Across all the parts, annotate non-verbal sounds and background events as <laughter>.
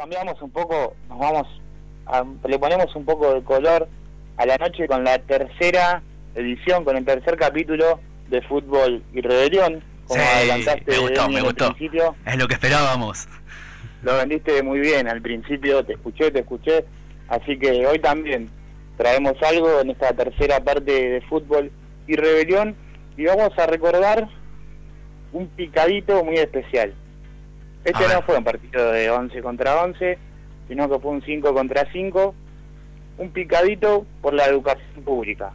cambiamos un poco, nos vamos, le ponemos un poco de color a la noche con la tercera edición, con el tercer capítulo de Fútbol y Rebelión. Como adelantaste me gustó, me gustó. Es lo que esperábamos. Lo vendiste muy bien al principio, te escuché, te escuché. Así que hoy también traemos algo en esta tercera parte de Fútbol y Rebelión y vamos a recordar un picadito muy especial. Este no fue un partido de 11 contra 11, sino que fue un 5 contra 5, un picadito por la educación pública.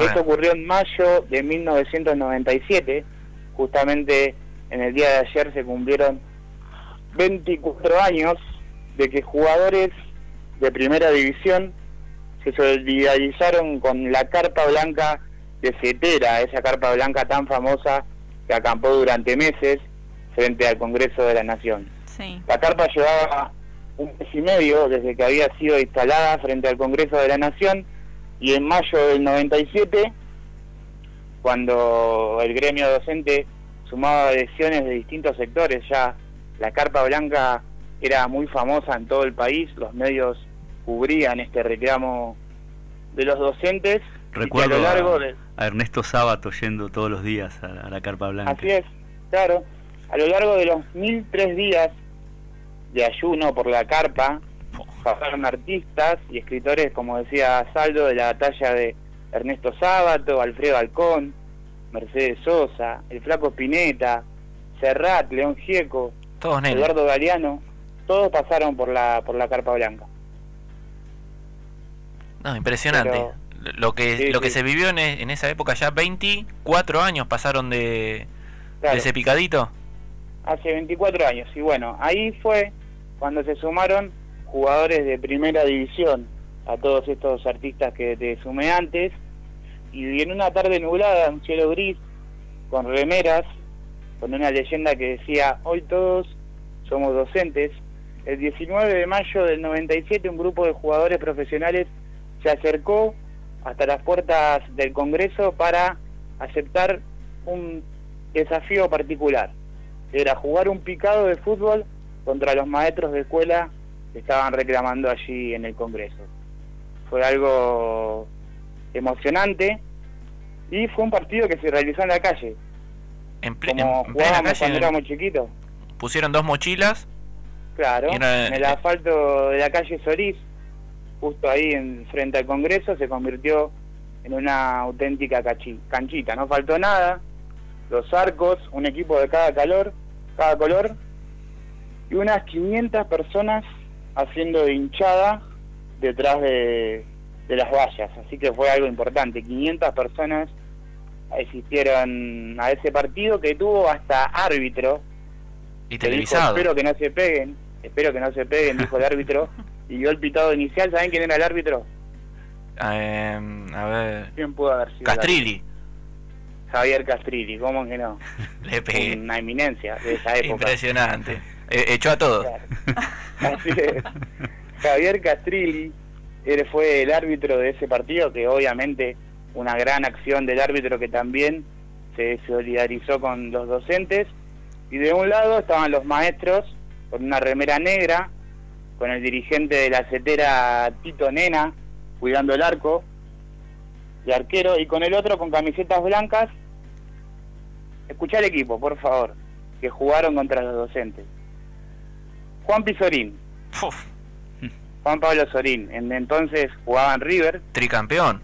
Esto ocurrió en mayo de 1997, justamente en el día de ayer se cumplieron 24 años de que jugadores de primera división se solidarizaron con la carpa blanca de Cetera, esa carpa blanca tan famosa que acampó durante meses frente al Congreso de la Nación. La carpa llevaba un mes y medio desde que había sido instalada frente al Congreso de la Nación y en mayo del 97, cuando el gremio docente sumaba adhesiones de distintos sectores, ya la carpa blanca era muy famosa en todo el país, los medios cubrían este reclamo de los docentes. Recuerdo a, lo largo de... a Ernesto Sábato yendo todos los días a, la carpa blanca. Así es, claro. A lo largo de los mil tres días de ayuno por la carpa, pasaron artistas y escritores, como decía Saldo, de la talla de Ernesto Sábato, Alfredo Alcón, Mercedes Sosa, el Flaco Spinetta, Serrat, León Gieco, Eduardo Galeano, todos pasaron por la por la carpa blanca. No, impresionante. lo que lo que se vivió en, en, esa época ya 24 años pasaron de, de ese picadito. Hace 24 años. Y bueno, ahí fue cuando se sumaron jugadores de primera división a todos estos artistas que te sumé antes. Y en una tarde nublada, un cielo gris, con remeras, con una leyenda que decía, hoy todos somos docentes, el 19 de mayo del 97 un grupo de jugadores profesionales se acercó hasta las puertas del Congreso para aceptar un desafío particular. Era jugar un picado de fútbol contra los maestros de escuela que estaban reclamando allí en el Congreso. Fue algo emocionante y fue un partido que se realizó en la calle. En, Como jugábamos cuando éramos chiquitos. Pusieron dos mochilas. Claro, en el asfalto de la calle Solís, justo ahí en frente al Congreso, se convirtió en una auténtica canchita. No faltó nada, los arcos, un equipo de cada calor, cada color, y unas 500 personas haciendo hinchada detrás de, de las vallas. Así que fue algo importante. 500 personas asistieron a ese partido que tuvo hasta árbitro. Y televisado. espero que no se peguen, espero que no se peguen, dijo el árbitro. <laughs> Y dio el pitado inicial. ¿Saben quién era el árbitro? Em, a ver. ¿Quién pudo haber sido? Castrilli. Javier Castrilli, ¿cómo que no? <laughs> Le pegué. Una eminencia de esa época. Impresionante. Eh, echó a todos. Así es. Javier Castrilli él fue el árbitro de ese partido, que obviamente una gran acción del árbitro que también se solidarizó con los docentes. Y de un lado estaban los maestros con una remera negra, con el dirigente de la CETERA Tito Nena cuidando el arco de arquero, y con el otro con camisetas blancas. Escuchá el equipo, por favor, que jugaron contra los docentes. Juan Pizorín. Juan Pablo Sorín, en entonces jugaba en River. Tricampeón.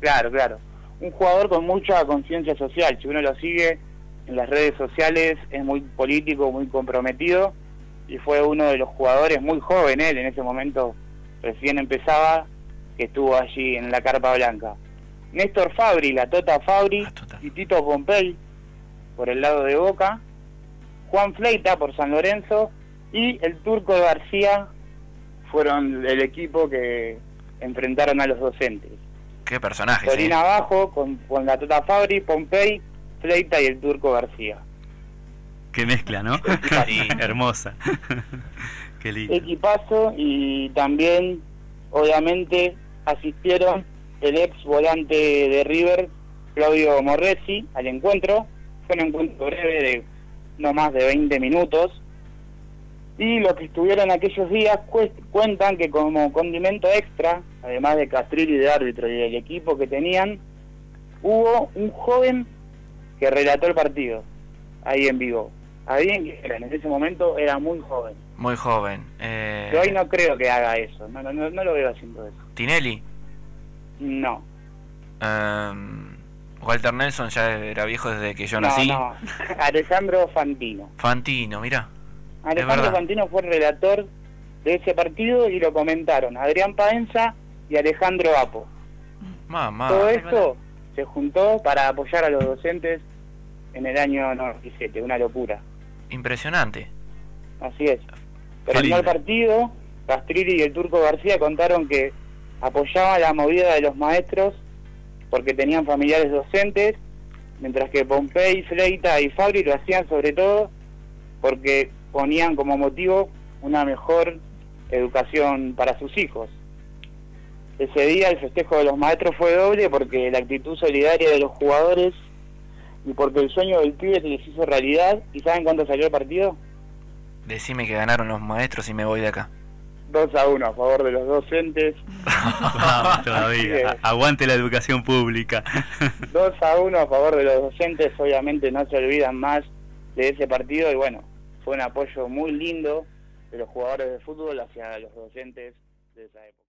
claro, claro. Un jugador con mucha conciencia social. Si uno lo sigue en las redes sociales, es muy político, muy comprometido. Y fue uno de los jugadores muy joven, él en ese momento recién empezaba, que estuvo allí en la Carpa Blanca. Néstor Fabri, la Tota Fabri, y Tito Pompey por el lado de Boca. Juan Fleita por San Lorenzo y el turco García fueron el equipo que enfrentaron a los docentes. Qué personaje. Sorín abajo con, con la Tota Fabri, Pompey, Fleita y el Turco García. Qué mezcla, ¿no? <laughs> Hermosa. <laughs> Qué lindo. Equipazo y también, obviamente, asistieron el ex volante de River, Claudio Morresi, al encuentro. Fue un encuentro breve de no más de 20 minutos, Y los que estuvieron aquellos días cuentan que como condimento extra, además de Castrillo y de árbitro y del equipo que tenían, hubo un joven que relató el partido ahí en vivo. Alguien que en ese momento era muy joven. Muy joven. Eh... hoy no creo que haga eso, no, no, no, lo veo haciendo eso. ¿Tinelli? No. Um, Walter Nelson ya era viejo desde que yo nací. No, <laughs> Alejandro Fantino. Fantino, mira. Alejandro Fantino fue el relator de ese partido y lo comentaron Adrián Paenza y Alejandro Apo. Mamá. Todo esto se juntó para apoyar a los docentes en el año 97, una locura. Impresionante. Así es. Terminó el partido, Castrilli y el Turco García contaron que apoyaban la movida de los maestros porque tenían familiares docentes, mientras que Pompey, Fleita y Fabri lo hacían sobre todo porque ponían como motivo una mejor educación para sus hijos. Ese día el festejo de los maestros fue doble porque la actitud solidaria de los jugadores y porque el sueño del pibe se les hizo realidad. ¿Y saben cuánto salió el partido? Decime que ganaron los maestros y me voy de acá. 2 a 1 a favor de los docentes. <laughs> todavía. Aguante la educación pública. <laughs> 2 a 1 a favor de los docentes. Obviamente no se olvidan más de ese partido y bueno, fue un apoyo muy lindo de los jugadores de fútbol hacia los docentes de esa época.